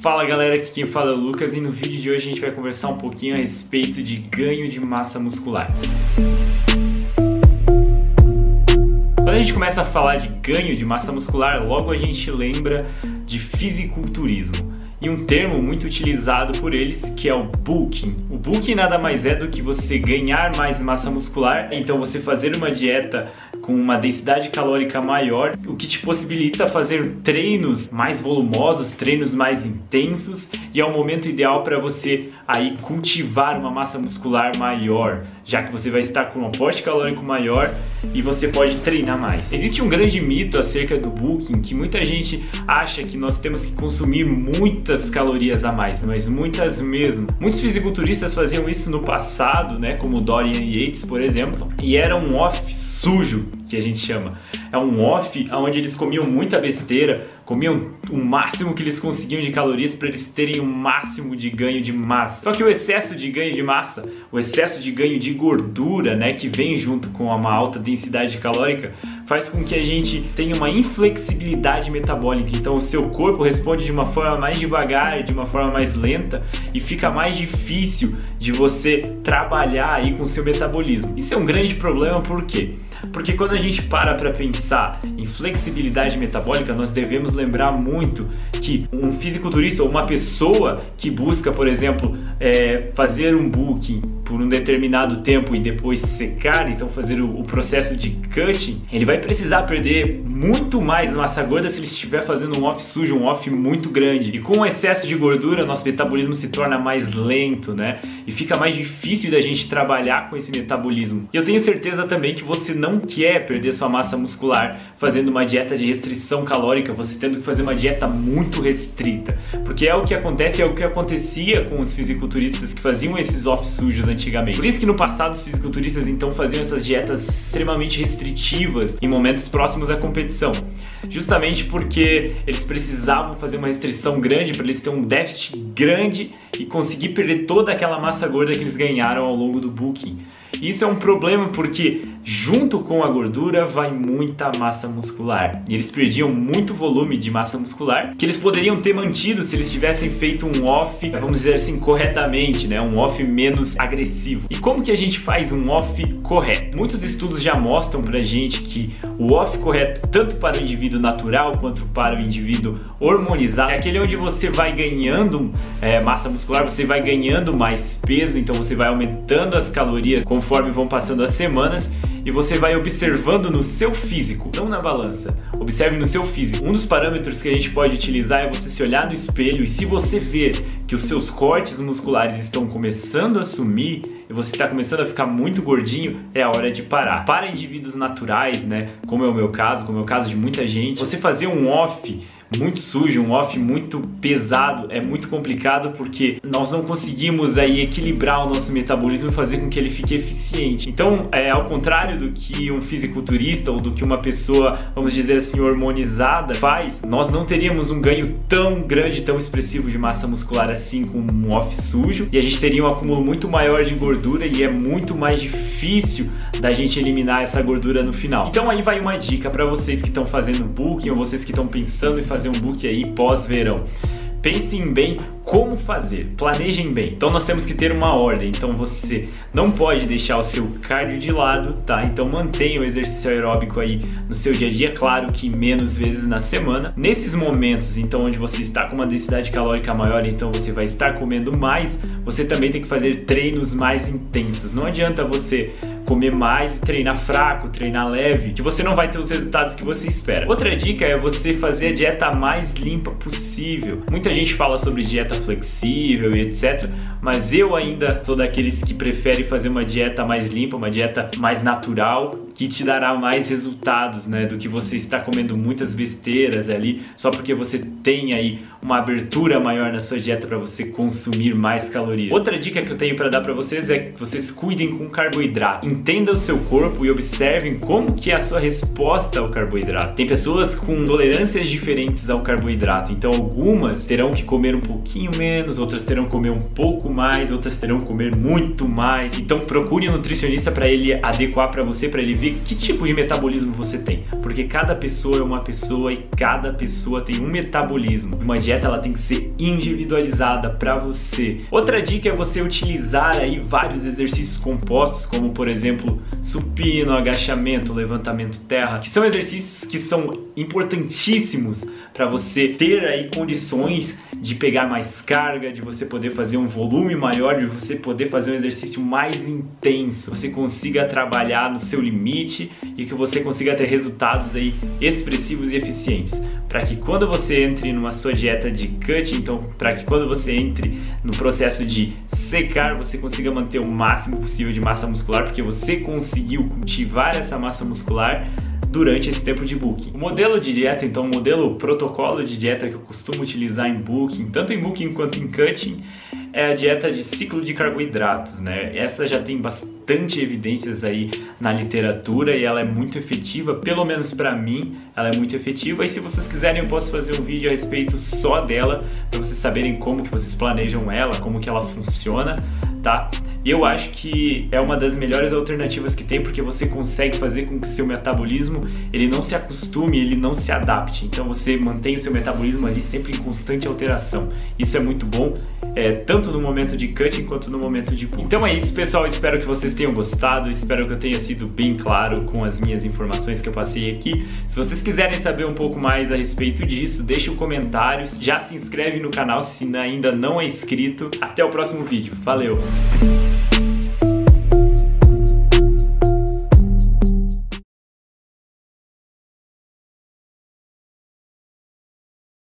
Fala galera, aqui quem fala é o Lucas e no vídeo de hoje a gente vai conversar um pouquinho a respeito de ganho de massa muscular. Quando a gente começa a falar de ganho de massa muscular, logo a gente lembra de fisiculturismo e um termo muito utilizado por eles que é o bulking. O bulking nada mais é do que você ganhar mais massa muscular, então você fazer uma dieta com uma densidade calórica maior, o que te possibilita fazer treinos mais volumosos, treinos mais intensos e é o momento ideal para você aí cultivar uma massa muscular maior, já que você vai estar com um aporte calórico maior e você pode treinar mais. Existe um grande mito acerca do bulking que muita gente acha que nós temos que consumir muitas calorias a mais, mas muitas mesmo. Muitos fisiculturistas faziam isso no passado, né, como Dorian Yates, por exemplo, e era um off sujo, que a gente chama. É um off onde eles comiam muita besteira, comiam o máximo que eles conseguiam de calorias para eles terem o máximo de ganho de massa. Só que o excesso de ganho de massa, o excesso de ganho de gordura, né, que vem junto com uma alta densidade calórica, faz com que a gente tenha uma inflexibilidade metabólica. Então o seu corpo responde de uma forma mais devagar, de uma forma mais lenta e fica mais difícil de você trabalhar aí com o seu metabolismo. Isso é um grande problema por quê? Porque quando a gente para para pensar em flexibilidade metabólica, nós devemos lembrar muito que um fisiculturista ou uma pessoa que busca, por exemplo, é, fazer um booking por um determinado tempo e depois secar, então fazer o, o, processo de cutting, ele vai precisar perder muito mais massa gorda se ele estiver fazendo um off sujo, um off muito grande. E com o excesso de gordura, nosso metabolismo se torna mais lento, né? E fica mais difícil da gente trabalhar com esse metabolismo. E eu tenho certeza também que você não quer perder sua massa muscular fazendo uma dieta de restrição calórica, você tendo que fazer uma dieta muito restrita. Porque é o que acontece, é o que acontecia com os fisiculturistas que faziam esses off sujos antigamente. Por isso que no passado os fisiculturistas então faziam essas dietas extremamente restritivas em momentos próximos à competição. Justamente porque eles precisavam fazer uma restrição grande para eles terem um déficit grande e conseguir perder toda aquela massa gorda que eles ganharam ao longo do booking. Isso é um problema porque junto com a gordura vai muita massa muscular. E eles perdiam muito volume de massa muscular que eles poderiam ter mantido se eles tivessem feito um off, vamos dizer assim, corretamente, né? Um off menos agressivo. E como que a gente faz um off correto? Muitos estudos já mostram pra gente que o off correto, tanto para o indivíduo natural quanto para o indivíduo hormonizado, é aquele onde você vai ganhando é, massa muscular, você vai ganhando mais peso, então você vai aumentando as calorias conforme vão passando as semanas e você vai observando no seu físico, não na balança. Observe no seu físico. Um dos parâmetros que a gente pode utilizar é você se olhar no espelho e se você ver que os seus cortes musculares estão começando a sumir e você está começando a ficar muito gordinho, é a hora de parar. Para indivíduos naturais, né, como é o meu caso, como é o caso de muita gente, você fazer um off muito sujo, um off muito pesado, é muito complicado porque nós não conseguimos aí equilibrar o nosso metabolismo e fazer com que ele fique eficiente. Então, é ao contrário do que um fisiculturista ou do que uma pessoa, vamos dizer assim, hormonizada faz, nós não teríamos um ganho tão grande, tão expressivo de massa muscular assim com um off sujo e a gente teria um acúmulo muito maior de gordura e é muito mais difícil da gente eliminar essa gordura no final. Então aí vai uma dica para vocês que estão fazendo booking ou vocês que estão pensando em fazer um book aí pós-verão. Pensem bem como fazer, planejem bem. Então nós temos que ter uma ordem. Então você não pode deixar o seu cardio de lado, tá? Então mantenha o exercício aeróbico aí no seu dia a dia, claro que menos vezes na semana. Nesses momentos, então onde você está com uma densidade calórica maior, então você vai estar comendo mais, você também tem que fazer treinos mais intensos. Não adianta você comer mais e treinar fraco, treinar leve, que você não vai ter os resultados que você espera. Outra dica é você fazer a dieta mais limpa possível. Muita gente fala sobre dieta flexível e etc, mas eu ainda sou daqueles que preferem fazer uma dieta mais limpa, uma dieta mais natural, que te dará mais resultados, né, do que você está comendo muitas besteiras ali, só porque você tem aí uma abertura maior na sua dieta para você consumir mais calorias. Outra dica que eu tenho para dar para vocês é que vocês cuidem com carboidrato entenda o seu corpo e observem como que é a sua resposta ao carboidrato. Tem pessoas com tolerâncias diferentes ao carboidrato, então algumas terão que comer um pouquinho menos, outras terão que comer um pouco mais, outras terão que comer muito mais. Então procure um nutricionista para ele adequar para você, para ele ver que tipo de metabolismo você tem, porque cada pessoa é uma pessoa e cada pessoa tem um metabolismo. Uma dieta ela tem que ser individualizada para você. Outra dica é você utilizar aí vários exercícios compostos, como por exemplo supino, agachamento, levantamento terra, que são exercícios que são importantíssimos para você ter aí condições de pegar mais carga, de você poder fazer um volume maior, de você poder fazer um exercício mais intenso, você consiga trabalhar no seu limite e que você consiga ter resultados aí expressivos e eficientes, para que quando você entre numa sua dieta de cut, então para que quando você entre no processo de secar, você consiga manter o máximo possível de massa muscular, porque você conseguiu cultivar essa massa muscular durante esse tempo de booking. O modelo de dieta, então, o modelo protocolo de dieta que eu costumo utilizar em booking, tanto em booking quanto em cutting, é a dieta de ciclo de carboidratos, né? Essa já tem bastante evidências aí na literatura e ela é muito efetiva, pelo menos para mim, ela é muito efetiva. E se vocês quiserem, eu posso fazer um vídeo a respeito só dela, para vocês saberem como que vocês planejam ela, como que ela funciona, tá? Eu acho que é uma das melhores alternativas que tem, porque você consegue fazer com que seu metabolismo ele não se acostume, ele não se adapte. Então você mantém o seu metabolismo ali sempre em constante alteração. Isso é muito bom, é, tanto no momento de cutting quanto no momento de pull. Então é isso, pessoal. Espero que vocês tenham gostado. Espero que eu tenha sido bem claro com as minhas informações que eu passei aqui. Se vocês quiserem saber um pouco mais a respeito disso, deixe um comentário. Já se inscreve no canal se ainda não é inscrito. Até o próximo vídeo. Valeu!